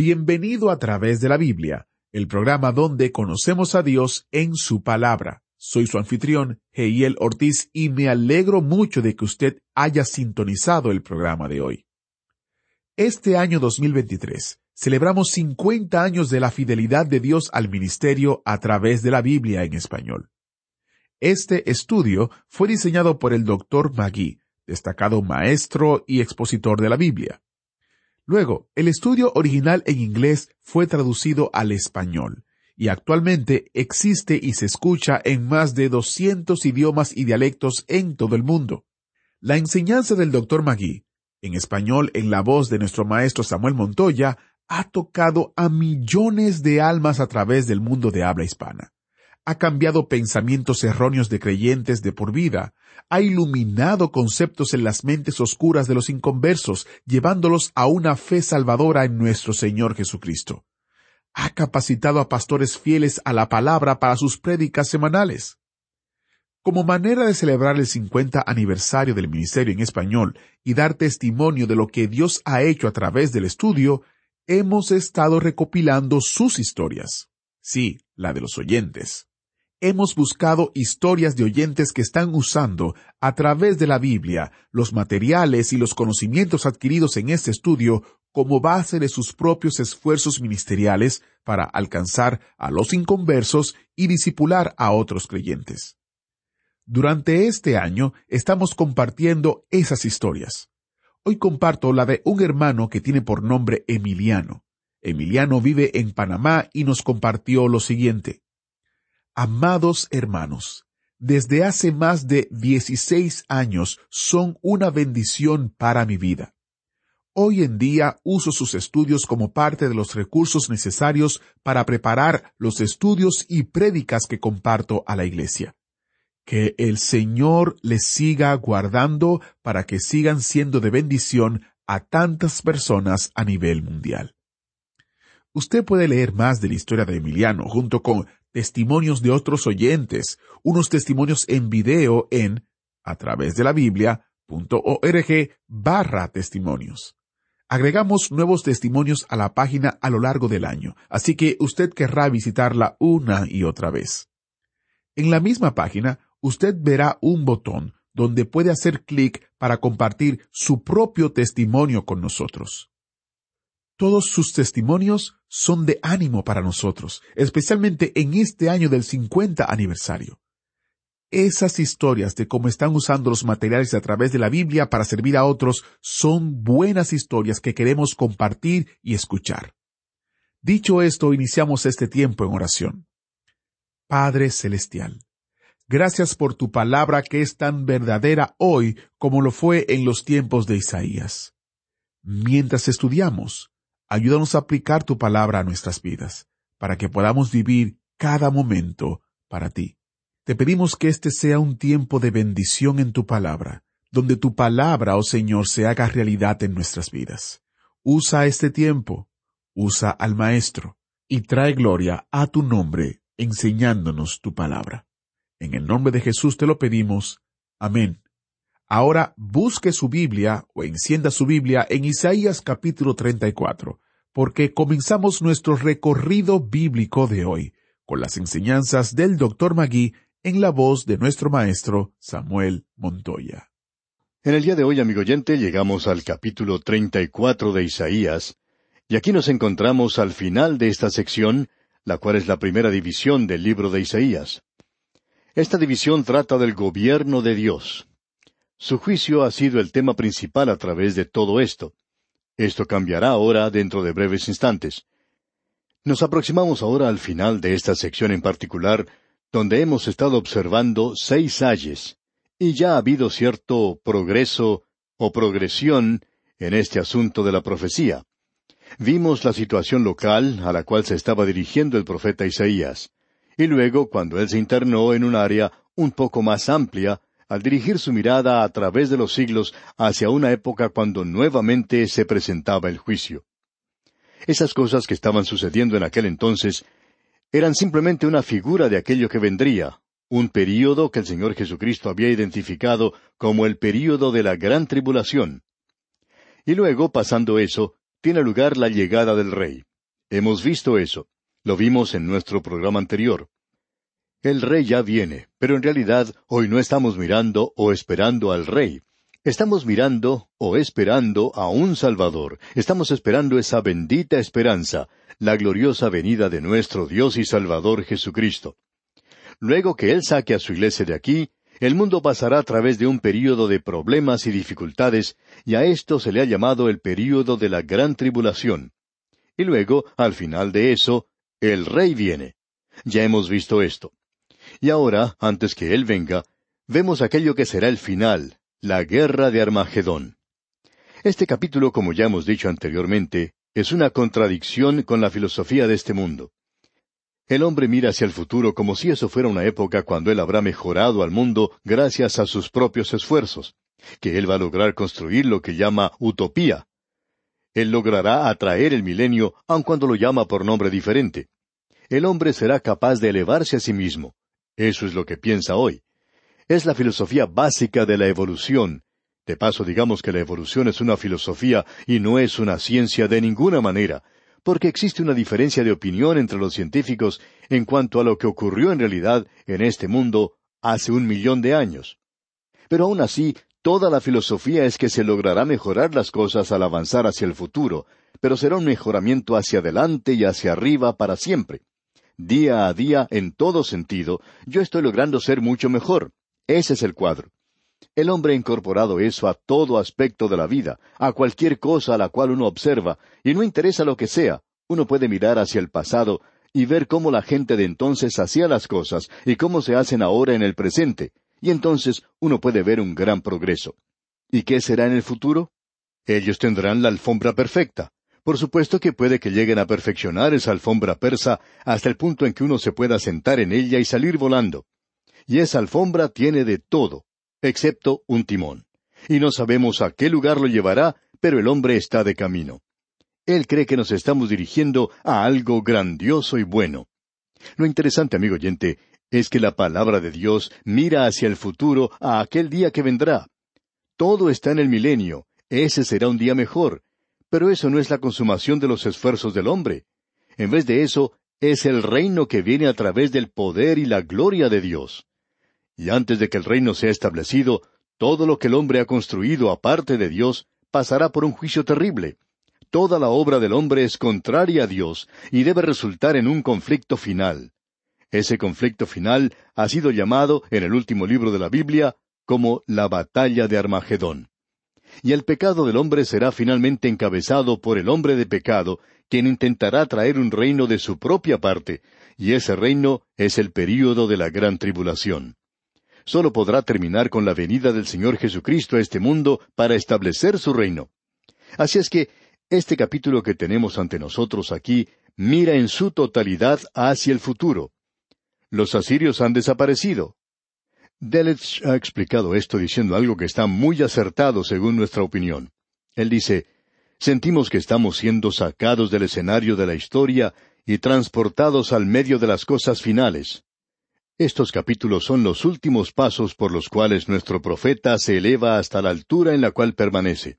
Bienvenido a través de la Biblia, el programa donde conocemos a Dios en su palabra. Soy su anfitrión, Heiel Ortiz, y me alegro mucho de que usted haya sintonizado el programa de hoy. Este año 2023 celebramos 50 años de la fidelidad de Dios al ministerio a través de la Biblia en español. Este estudio fue diseñado por el Dr. Magui, destacado maestro y expositor de la Biblia. Luego, el estudio original en inglés fue traducido al español y actualmente existe y se escucha en más de 200 idiomas y dialectos en todo el mundo. La enseñanza del Dr. Magui, en español en la voz de nuestro maestro Samuel Montoya, ha tocado a millones de almas a través del mundo de habla hispana. Ha cambiado pensamientos erróneos de creyentes de por vida, ha iluminado conceptos en las mentes oscuras de los inconversos, llevándolos a una fe salvadora en nuestro Señor Jesucristo ha capacitado a pastores fieles a la palabra para sus prédicas semanales. Como manera de celebrar el 50 aniversario del ministerio en español y dar testimonio de lo que Dios ha hecho a través del estudio, hemos estado recopilando sus historias. Sí, la de los oyentes. Hemos buscado historias de oyentes que están usando, a través de la Biblia, los materiales y los conocimientos adquiridos en este estudio como base de sus propios esfuerzos ministeriales para alcanzar a los inconversos y disipular a otros creyentes. Durante este año estamos compartiendo esas historias. Hoy comparto la de un hermano que tiene por nombre Emiliano. Emiliano vive en Panamá y nos compartió lo siguiente. Amados hermanos, desde hace más de 16 años son una bendición para mi vida. Hoy en día uso sus estudios como parte de los recursos necesarios para preparar los estudios y prédicas que comparto a la iglesia. Que el Señor les siga guardando para que sigan siendo de bendición a tantas personas a nivel mundial. Usted puede leer más de la historia de Emiliano junto con testimonios de otros oyentes, unos testimonios en video en a través de la Biblia.org barra testimonios. Agregamos nuevos testimonios a la página a lo largo del año, así que usted querrá visitarla una y otra vez. En la misma página, usted verá un botón donde puede hacer clic para compartir su propio testimonio con nosotros. Todos sus testimonios son de ánimo para nosotros, especialmente en este año del 50 aniversario. Esas historias de cómo están usando los materiales a través de la Biblia para servir a otros son buenas historias que queremos compartir y escuchar. Dicho esto, iniciamos este tiempo en oración. Padre Celestial, gracias por tu palabra que es tan verdadera hoy como lo fue en los tiempos de Isaías. Mientras estudiamos, Ayúdanos a aplicar tu palabra a nuestras vidas, para que podamos vivir cada momento para ti. Te pedimos que este sea un tiempo de bendición en tu palabra, donde tu palabra, oh Señor, se haga realidad en nuestras vidas. Usa este tiempo, usa al Maestro, y trae gloria a tu nombre, enseñándonos tu palabra. En el nombre de Jesús te lo pedimos. Amén Ahora busque su Biblia o encienda su Biblia en Isaías capítulo 34, porque comenzamos nuestro recorrido bíblico de hoy con las enseñanzas del Dr. Magui en la voz de nuestro maestro Samuel Montoya. En el día de hoy, amigo oyente, llegamos al capítulo 34 de Isaías, y aquí nos encontramos al final de esta sección, la cual es la primera división del libro de Isaías. Esta división trata del gobierno de Dios, su juicio ha sido el tema principal a través de todo esto. Esto cambiará ahora dentro de breves instantes. Nos aproximamos ahora al final de esta sección en particular, donde hemos estado observando seis ayes, y ya ha habido cierto progreso o progresión en este asunto de la profecía. Vimos la situación local a la cual se estaba dirigiendo el profeta Isaías, y luego cuando él se internó en un área un poco más amplia, al dirigir su mirada a través de los siglos hacia una época cuando nuevamente se presentaba el juicio. Esas cosas que estaban sucediendo en aquel entonces eran simplemente una figura de aquello que vendría, un período que el Señor Jesucristo había identificado como el período de la gran tribulación. Y luego, pasando eso, tiene lugar la llegada del Rey. Hemos visto eso. Lo vimos en nuestro programa anterior. El Rey ya viene, pero en realidad hoy no estamos mirando o esperando al Rey. Estamos mirando o esperando a un Salvador. Estamos esperando esa bendita esperanza, la gloriosa venida de nuestro Dios y Salvador Jesucristo. Luego que Él saque a su iglesia de aquí, el mundo pasará a través de un período de problemas y dificultades, y a esto se le ha llamado el período de la gran tribulación. Y luego, al final de eso, el rey viene. Ya hemos visto esto. Y ahora, antes que Él venga, vemos aquello que será el final, la guerra de Armagedón. Este capítulo, como ya hemos dicho anteriormente, es una contradicción con la filosofía de este mundo. El hombre mira hacia el futuro como si eso fuera una época cuando él habrá mejorado al mundo gracias a sus propios esfuerzos, que él va a lograr construir lo que llama utopía. Él logrará atraer el milenio aun cuando lo llama por nombre diferente. El hombre será capaz de elevarse a sí mismo. Eso es lo que piensa hoy. Es la filosofía básica de la evolución. De paso, digamos que la evolución es una filosofía y no es una ciencia de ninguna manera, porque existe una diferencia de opinión entre los científicos en cuanto a lo que ocurrió en realidad en este mundo hace un millón de años. Pero aún así, toda la filosofía es que se logrará mejorar las cosas al avanzar hacia el futuro, pero será un mejoramiento hacia adelante y hacia arriba para siempre. Día a día, en todo sentido, yo estoy logrando ser mucho mejor. Ese es el cuadro. El hombre ha incorporado eso a todo aspecto de la vida, a cualquier cosa a la cual uno observa, y no interesa lo que sea, uno puede mirar hacia el pasado y ver cómo la gente de entonces hacía las cosas y cómo se hacen ahora en el presente, y entonces uno puede ver un gran progreso. ¿Y qué será en el futuro? Ellos tendrán la alfombra perfecta. Por supuesto que puede que lleguen a perfeccionar esa alfombra persa hasta el punto en que uno se pueda sentar en ella y salir volando. Y esa alfombra tiene de todo, excepto un timón. Y no sabemos a qué lugar lo llevará, pero el hombre está de camino. Él cree que nos estamos dirigiendo a algo grandioso y bueno. Lo interesante, amigo oyente, es que la palabra de Dios mira hacia el futuro, a aquel día que vendrá. Todo está en el milenio, ese será un día mejor, pero eso no es la consumación de los esfuerzos del hombre. En vez de eso, es el reino que viene a través del poder y la gloria de Dios. Y antes de que el reino sea establecido, todo lo que el hombre ha construido aparte de Dios pasará por un juicio terrible. Toda la obra del hombre es contraria a Dios y debe resultar en un conflicto final. Ese conflicto final ha sido llamado en el último libro de la Biblia como la batalla de Armagedón. Y el pecado del hombre será finalmente encabezado por el hombre de pecado, quien intentará traer un reino de su propia parte, y ese reino es el período de la gran tribulación solo podrá terminar con la venida del Señor Jesucristo a este mundo para establecer su reino. Así es que este capítulo que tenemos ante nosotros aquí mira en su totalidad hacia el futuro. Los asirios han desaparecido. Delitzsch ha explicado esto diciendo algo que está muy acertado según nuestra opinión. Él dice, sentimos que estamos siendo sacados del escenario de la historia y transportados al medio de las cosas finales. Estos capítulos son los últimos pasos por los cuales nuestro profeta se eleva hasta la altura en la cual permanece.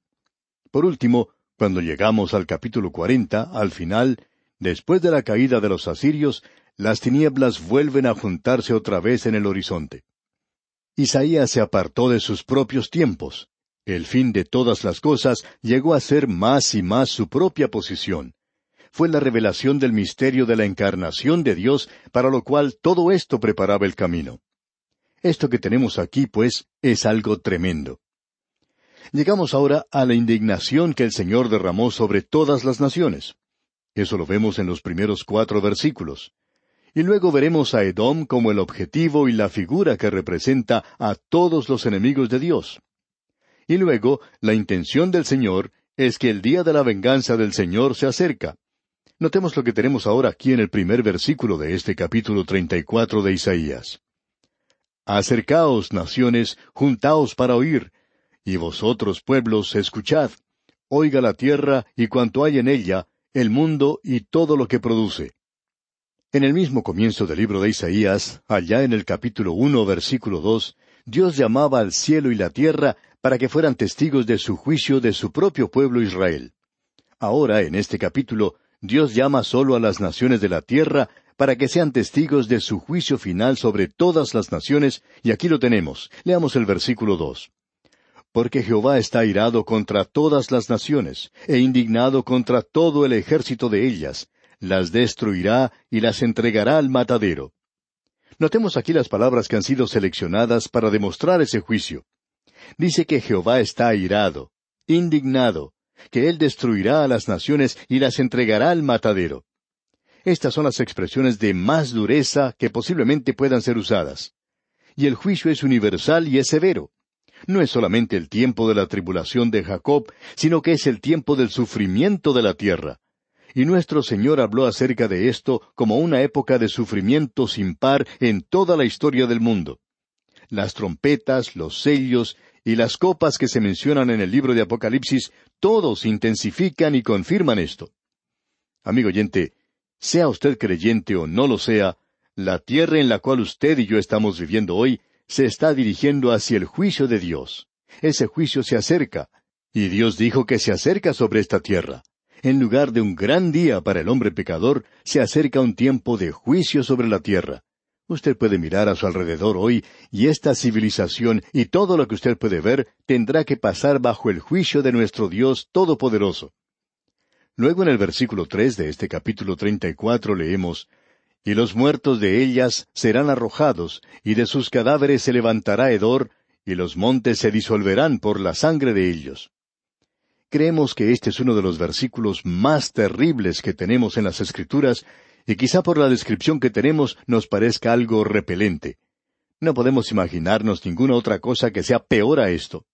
Por último, cuando llegamos al capítulo cuarenta, al final, después de la caída de los asirios, las tinieblas vuelven a juntarse otra vez en el horizonte. Isaías se apartó de sus propios tiempos. El fin de todas las cosas llegó a ser más y más su propia posición fue la revelación del misterio de la encarnación de Dios, para lo cual todo esto preparaba el camino. Esto que tenemos aquí, pues, es algo tremendo. Llegamos ahora a la indignación que el Señor derramó sobre todas las naciones. Eso lo vemos en los primeros cuatro versículos. Y luego veremos a Edom como el objetivo y la figura que representa a todos los enemigos de Dios. Y luego la intención del Señor es que el día de la venganza del Señor se acerca. Notemos lo que tenemos ahora aquí en el primer versículo de este capítulo treinta y cuatro de Isaías. Acercaos, naciones, juntaos para oír, y vosotros, pueblos, escuchad. Oiga la tierra y cuanto hay en ella, el mundo y todo lo que produce. En el mismo comienzo del libro de Isaías, allá en el capítulo uno, versículo dos, Dios llamaba al cielo y la tierra para que fueran testigos de su juicio de su propio pueblo Israel. Ahora, en este capítulo, Dios llama solo a las naciones de la tierra para que sean testigos de su juicio final sobre todas las naciones, y aquí lo tenemos. Leamos el versículo dos. Porque Jehová está irado contra todas las naciones, e indignado contra todo el ejército de ellas, las destruirá y las entregará al matadero. Notemos aquí las palabras que han sido seleccionadas para demostrar ese juicio. Dice que Jehová está irado, indignado, que Él destruirá a las naciones y las entregará al matadero. Estas son las expresiones de más dureza que posiblemente puedan ser usadas. Y el juicio es universal y es severo. No es solamente el tiempo de la tribulación de Jacob, sino que es el tiempo del sufrimiento de la tierra. Y nuestro Señor habló acerca de esto como una época de sufrimiento sin par en toda la historia del mundo. Las trompetas, los sellos y las copas que se mencionan en el libro de Apocalipsis, todos intensifican y confirman esto. Amigo oyente, sea usted creyente o no lo sea, la tierra en la cual usted y yo estamos viviendo hoy se está dirigiendo hacia el juicio de Dios. Ese juicio se acerca, y Dios dijo que se acerca sobre esta tierra. En lugar de un gran día para el hombre pecador, se acerca un tiempo de juicio sobre la tierra. Usted puede mirar a su alrededor hoy y esta civilización y todo lo que usted puede ver tendrá que pasar bajo el juicio de nuestro Dios Todopoderoso. Luego en el versículo tres de este capítulo treinta y cuatro leemos Y los muertos de ellas serán arrojados, y de sus cadáveres se levantará hedor, y los montes se disolverán por la sangre de ellos. Creemos que este es uno de los versículos más terribles que tenemos en las Escrituras y quizá por la descripción que tenemos nos parezca algo repelente. No podemos imaginarnos ninguna otra cosa que sea peor a esto.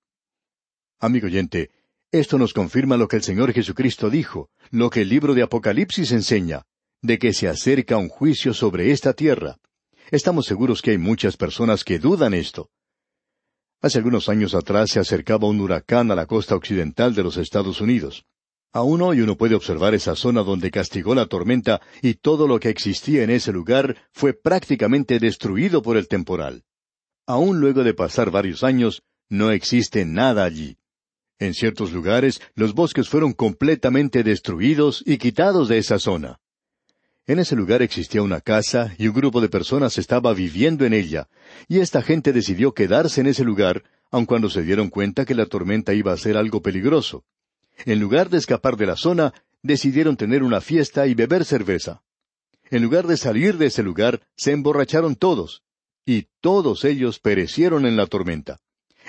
Amigo oyente, esto nos confirma lo que el Señor Jesucristo dijo, lo que el libro de Apocalipsis enseña, de que se acerca un juicio sobre esta tierra. Estamos seguros que hay muchas personas que dudan esto. Hace algunos años atrás se acercaba un huracán a la costa occidental de los Estados Unidos. Aún hoy uno puede observar esa zona donde castigó la tormenta y todo lo que existía en ese lugar fue prácticamente destruido por el temporal. Aún luego de pasar varios años, no existe nada allí. En ciertos lugares los bosques fueron completamente destruidos y quitados de esa zona. En ese lugar existía una casa y un grupo de personas estaba viviendo en ella, y esta gente decidió quedarse en ese lugar, aun cuando se dieron cuenta que la tormenta iba a ser algo peligroso. En lugar de escapar de la zona, decidieron tener una fiesta y beber cerveza. En lugar de salir de ese lugar, se emborracharon todos, y todos ellos perecieron en la tormenta.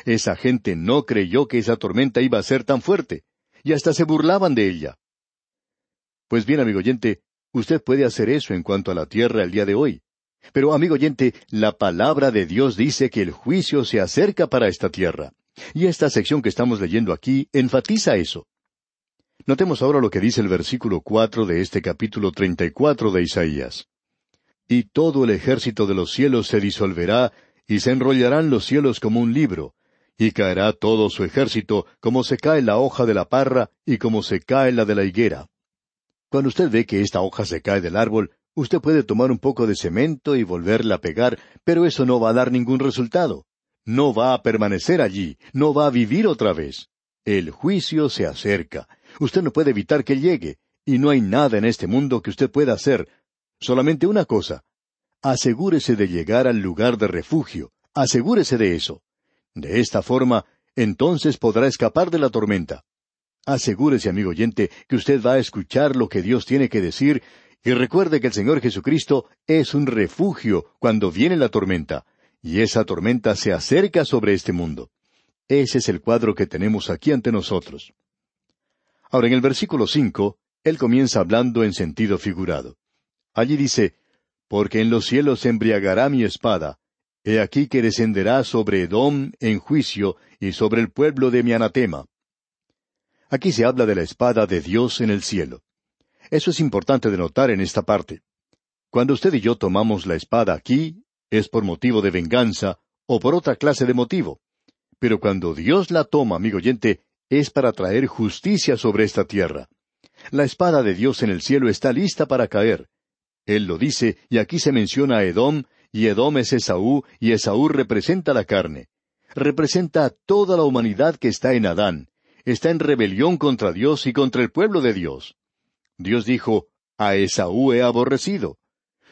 Esa gente no creyó que esa tormenta iba a ser tan fuerte, y hasta se burlaban de ella. Pues bien, amigo oyente, usted puede hacer eso en cuanto a la tierra el día de hoy. Pero, amigo oyente, la palabra de Dios dice que el juicio se acerca para esta tierra. Y esta sección que estamos leyendo aquí enfatiza eso. Notemos ahora lo que dice el versículo cuatro de este capítulo treinta y cuatro de Isaías. Y todo el ejército de los cielos se disolverá, y se enrollarán los cielos como un libro, y caerá todo su ejército, como se cae la hoja de la parra, y como se cae la de la higuera. Cuando usted ve que esta hoja se cae del árbol, usted puede tomar un poco de cemento y volverla a pegar, pero eso no va a dar ningún resultado. No va a permanecer allí, no va a vivir otra vez. El juicio se acerca, Usted no puede evitar que llegue, y no hay nada en este mundo que usted pueda hacer. Solamente una cosa. Asegúrese de llegar al lugar de refugio. Asegúrese de eso. De esta forma, entonces podrá escapar de la tormenta. Asegúrese, amigo oyente, que usted va a escuchar lo que Dios tiene que decir, y recuerde que el Señor Jesucristo es un refugio cuando viene la tormenta, y esa tormenta se acerca sobre este mundo. Ese es el cuadro que tenemos aquí ante nosotros. Ahora, en el versículo cinco, él comienza hablando en sentido figurado. Allí dice, Porque en los cielos se embriagará mi espada, he aquí que descenderá sobre Edom en juicio y sobre el pueblo de mi anatema. Aquí se habla de la espada de Dios en el cielo. Eso es importante de notar en esta parte. Cuando usted y yo tomamos la espada aquí, es por motivo de venganza o por otra clase de motivo. Pero cuando Dios la toma, amigo oyente, es para traer justicia sobre esta tierra. La espada de Dios en el cielo está lista para caer. Él lo dice, y aquí se menciona a Edom, y Edom es Esaú, y Esaú representa la carne. Representa a toda la humanidad que está en Adán. Está en rebelión contra Dios y contra el pueblo de Dios. Dios dijo, A Esaú he aborrecido.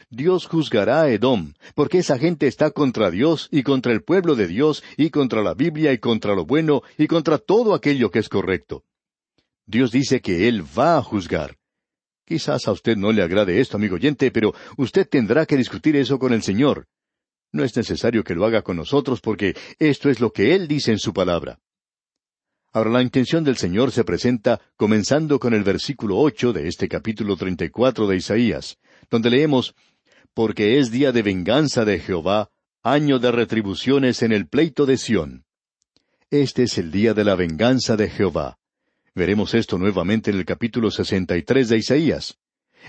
Dios juzgará a Edom, porque esa gente está contra Dios y contra el pueblo de Dios y contra la Biblia y contra lo bueno y contra todo aquello que es correcto. Dios dice que Él va a juzgar. Quizás a usted no le agrade esto, amigo oyente, pero usted tendrá que discutir eso con el Señor. No es necesario que lo haga con nosotros porque esto es lo que Él dice en su palabra. Ahora la intención del Señor se presenta comenzando con el versículo ocho de este capítulo treinta y cuatro de Isaías, donde leemos porque es día de venganza de Jehová, año de retribuciones en el pleito de Sión. Este es el día de la venganza de Jehová. Veremos esto nuevamente en el capítulo sesenta y tres de Isaías.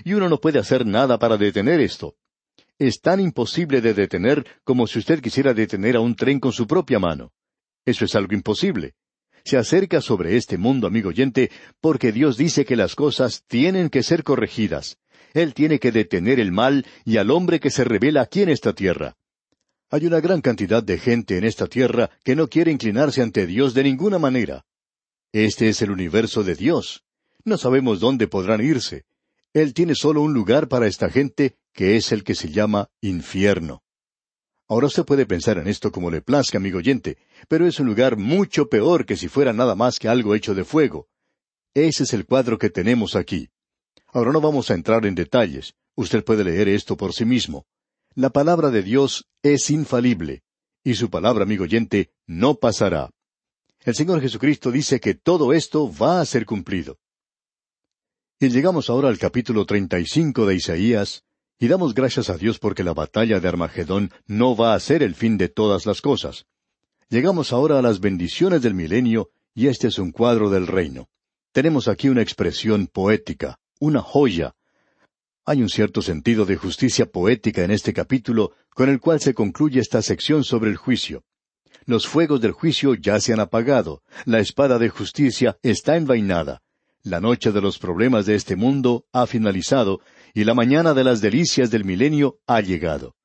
Y uno no puede hacer nada para detener esto. Es tan imposible de detener como si usted quisiera detener a un tren con su propia mano. Eso es algo imposible. Se acerca sobre este mundo, amigo oyente, porque Dios dice que las cosas tienen que ser corregidas. Él tiene que detener el mal y al hombre que se revela aquí en esta tierra. Hay una gran cantidad de gente en esta tierra que no quiere inclinarse ante Dios de ninguna manera. Este es el universo de Dios. No sabemos dónde podrán irse. Él tiene solo un lugar para esta gente, que es el que se llama infierno. Ahora usted puede pensar en esto como le plazca, amigo oyente, pero es un lugar mucho peor que si fuera nada más que algo hecho de fuego. Ese es el cuadro que tenemos aquí. Ahora no vamos a entrar en detalles. Usted puede leer esto por sí mismo. La palabra de Dios es infalible, y su palabra, amigo oyente, no pasará. El Señor Jesucristo dice que todo esto va a ser cumplido. Y llegamos ahora al capítulo treinta y cinco de Isaías, y damos gracias a Dios porque la batalla de Armagedón no va a ser el fin de todas las cosas. Llegamos ahora a las bendiciones del milenio, y este es un cuadro del reino. Tenemos aquí una expresión poética una joya. Hay un cierto sentido de justicia poética en este capítulo, con el cual se concluye esta sección sobre el juicio. Los fuegos del juicio ya se han apagado, la espada de justicia está envainada, la noche de los problemas de este mundo ha finalizado, y la mañana de las delicias del milenio ha llegado.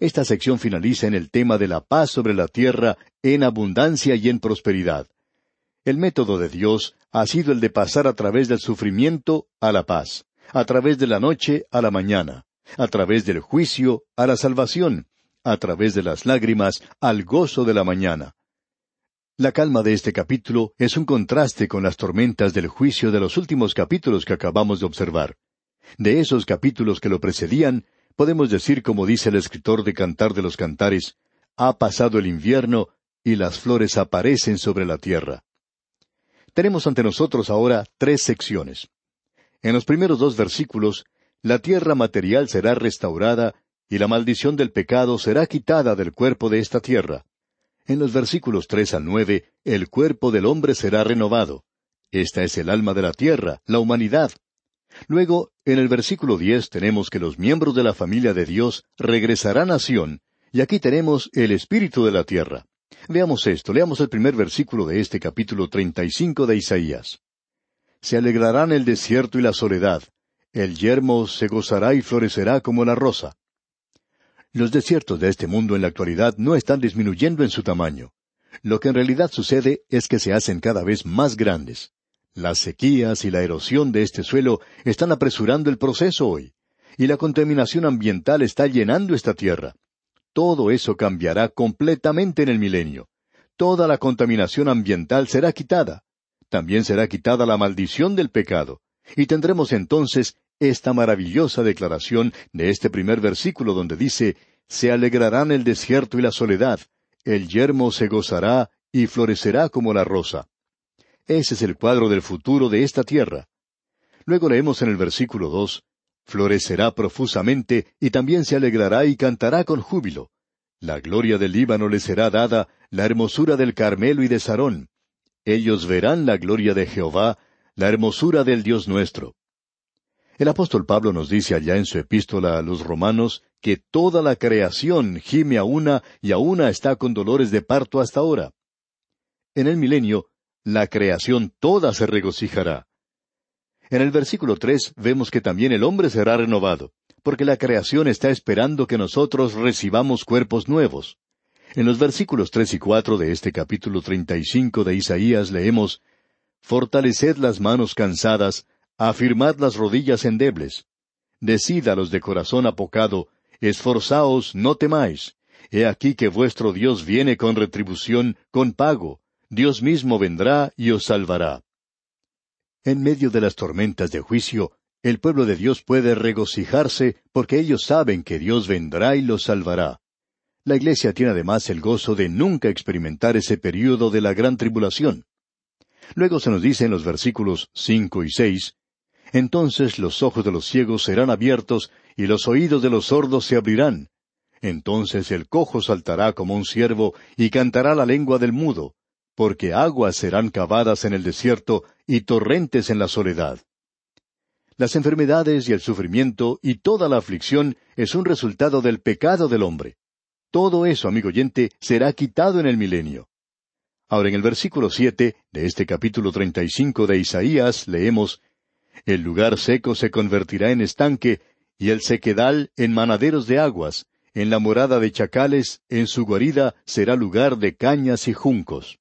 Esta sección finaliza en el tema de la paz sobre la tierra en abundancia y en prosperidad. El método de Dios ha sido el de pasar a través del sufrimiento a la paz, a través de la noche a la mañana, a través del juicio a la salvación, a través de las lágrimas al gozo de la mañana. La calma de este capítulo es un contraste con las tormentas del juicio de los últimos capítulos que acabamos de observar. De esos capítulos que lo precedían, podemos decir como dice el escritor de Cantar de los Cantares, ha pasado el invierno y las flores aparecen sobre la tierra. Tenemos ante nosotros ahora tres secciones. En los primeros dos versículos, la tierra material será restaurada y la maldición del pecado será quitada del cuerpo de esta tierra. En los versículos tres al nueve, el cuerpo del hombre será renovado. Esta es el alma de la tierra, la humanidad. Luego, en el versículo diez tenemos que los miembros de la familia de Dios regresarán a Sión, y aquí tenemos el espíritu de la tierra. Veamos esto, leamos el primer versículo de este capítulo treinta y cinco de Isaías. Se alegrarán el desierto y la soledad, el yermo se gozará y florecerá como la rosa. Los desiertos de este mundo en la actualidad no están disminuyendo en su tamaño. Lo que en realidad sucede es que se hacen cada vez más grandes. Las sequías y la erosión de este suelo están apresurando el proceso hoy, y la contaminación ambiental está llenando esta tierra. Todo eso cambiará completamente en el milenio. Toda la contaminación ambiental será quitada. También será quitada la maldición del pecado. Y tendremos entonces esta maravillosa declaración de este primer versículo donde dice, Se alegrarán el desierto y la soledad, el yermo se gozará y florecerá como la rosa. Ese es el cuadro del futuro de esta tierra. Luego leemos en el versículo dos, Florecerá profusamente y también se alegrará y cantará con júbilo. La gloria del Líbano le será dada, la hermosura del Carmelo y de Sarón. Ellos verán la gloria de Jehová, la hermosura del Dios nuestro. El apóstol Pablo nos dice allá en su epístola a los romanos que toda la creación gime a una y a una está con dolores de parto hasta ahora. En el milenio, la creación toda se regocijará. En el versículo tres vemos que también el hombre será renovado, porque la creación está esperando que nosotros recibamos cuerpos nuevos. En los versículos tres y cuatro de este capítulo treinta y cinco de Isaías leemos Fortaleced las manos cansadas, afirmad las rodillas endebles. Decid a los de corazón apocado, esforzaos, no temáis. He aquí que vuestro Dios viene con retribución, con pago. Dios mismo vendrá y os salvará. En medio de las tormentas de juicio, el pueblo de Dios puede regocijarse porque ellos saben que Dios vendrá y los salvará. La Iglesia tiene además el gozo de nunca experimentar ese período de la gran tribulación. Luego se nos dice en los versículos cinco y seis entonces los ojos de los ciegos serán abiertos y los oídos de los sordos se abrirán. Entonces el cojo saltará como un ciervo y cantará la lengua del mudo, porque aguas serán cavadas en el desierto y torrentes en la soledad. Las enfermedades y el sufrimiento y toda la aflicción es un resultado del pecado del hombre. Todo eso, amigo oyente, será quitado en el milenio. Ahora en el versículo siete de este capítulo treinta y cinco de Isaías leemos el lugar seco se convertirá en estanque, y el sequedal en manaderos de aguas, en la morada de chacales, en su guarida será lugar de cañas y juncos.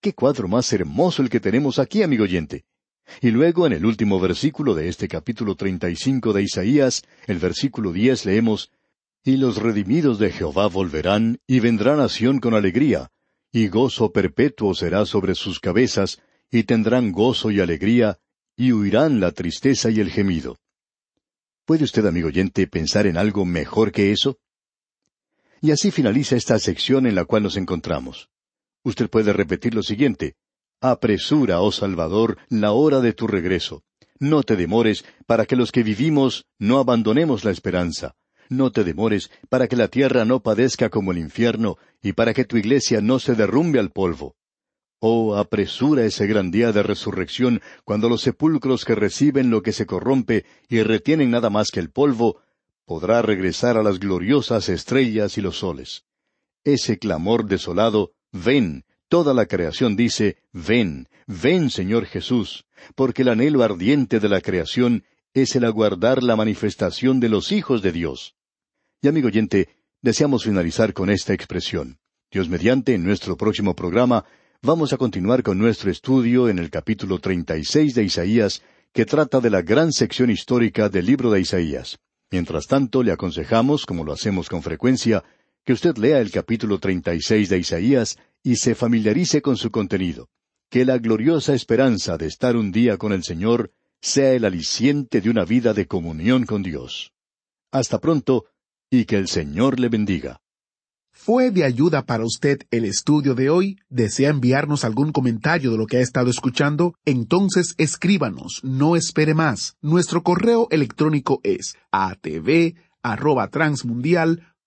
Qué cuadro más hermoso el que tenemos aquí, amigo oyente. Y luego en el último versículo de este capítulo treinta y cinco de Isaías, el versículo diez leemos Y los redimidos de Jehová volverán, y vendrá nación con alegría, y gozo perpetuo será sobre sus cabezas, y tendrán gozo y alegría, y huirán la tristeza y el gemido. ¿Puede usted, amigo oyente, pensar en algo mejor que eso? Y así finaliza esta sección en la cual nos encontramos. Usted puede repetir lo siguiente. Apresura, oh Salvador, la hora de tu regreso. No te demores para que los que vivimos no abandonemos la esperanza. No te demores para que la tierra no padezca como el infierno y para que tu iglesia no se derrumbe al polvo. Oh, apresura ese gran día de resurrección, cuando los sepulcros que reciben lo que se corrompe y retienen nada más que el polvo, podrá regresar a las gloriosas estrellas y los soles. Ese clamor desolado, ven, toda la creación dice, ven, ven Señor Jesús, porque el anhelo ardiente de la creación es el aguardar la manifestación de los hijos de Dios. Y amigo oyente, deseamos finalizar con esta expresión. Dios mediante, en nuestro próximo programa, vamos a continuar con nuestro estudio en el capítulo 36 de Isaías, que trata de la gran sección histórica del libro de Isaías. Mientras tanto, le aconsejamos, como lo hacemos con frecuencia, que usted lea el capítulo 36 de Isaías y se familiarice con su contenido. Que la gloriosa esperanza de estar un día con el Señor sea el aliciente de una vida de comunión con Dios. Hasta pronto y que el Señor le bendiga. ¿Fue de ayuda para usted el estudio de hoy? ¿Desea enviarnos algún comentario de lo que ha estado escuchando? Entonces escríbanos, no espere más. Nuestro correo electrónico es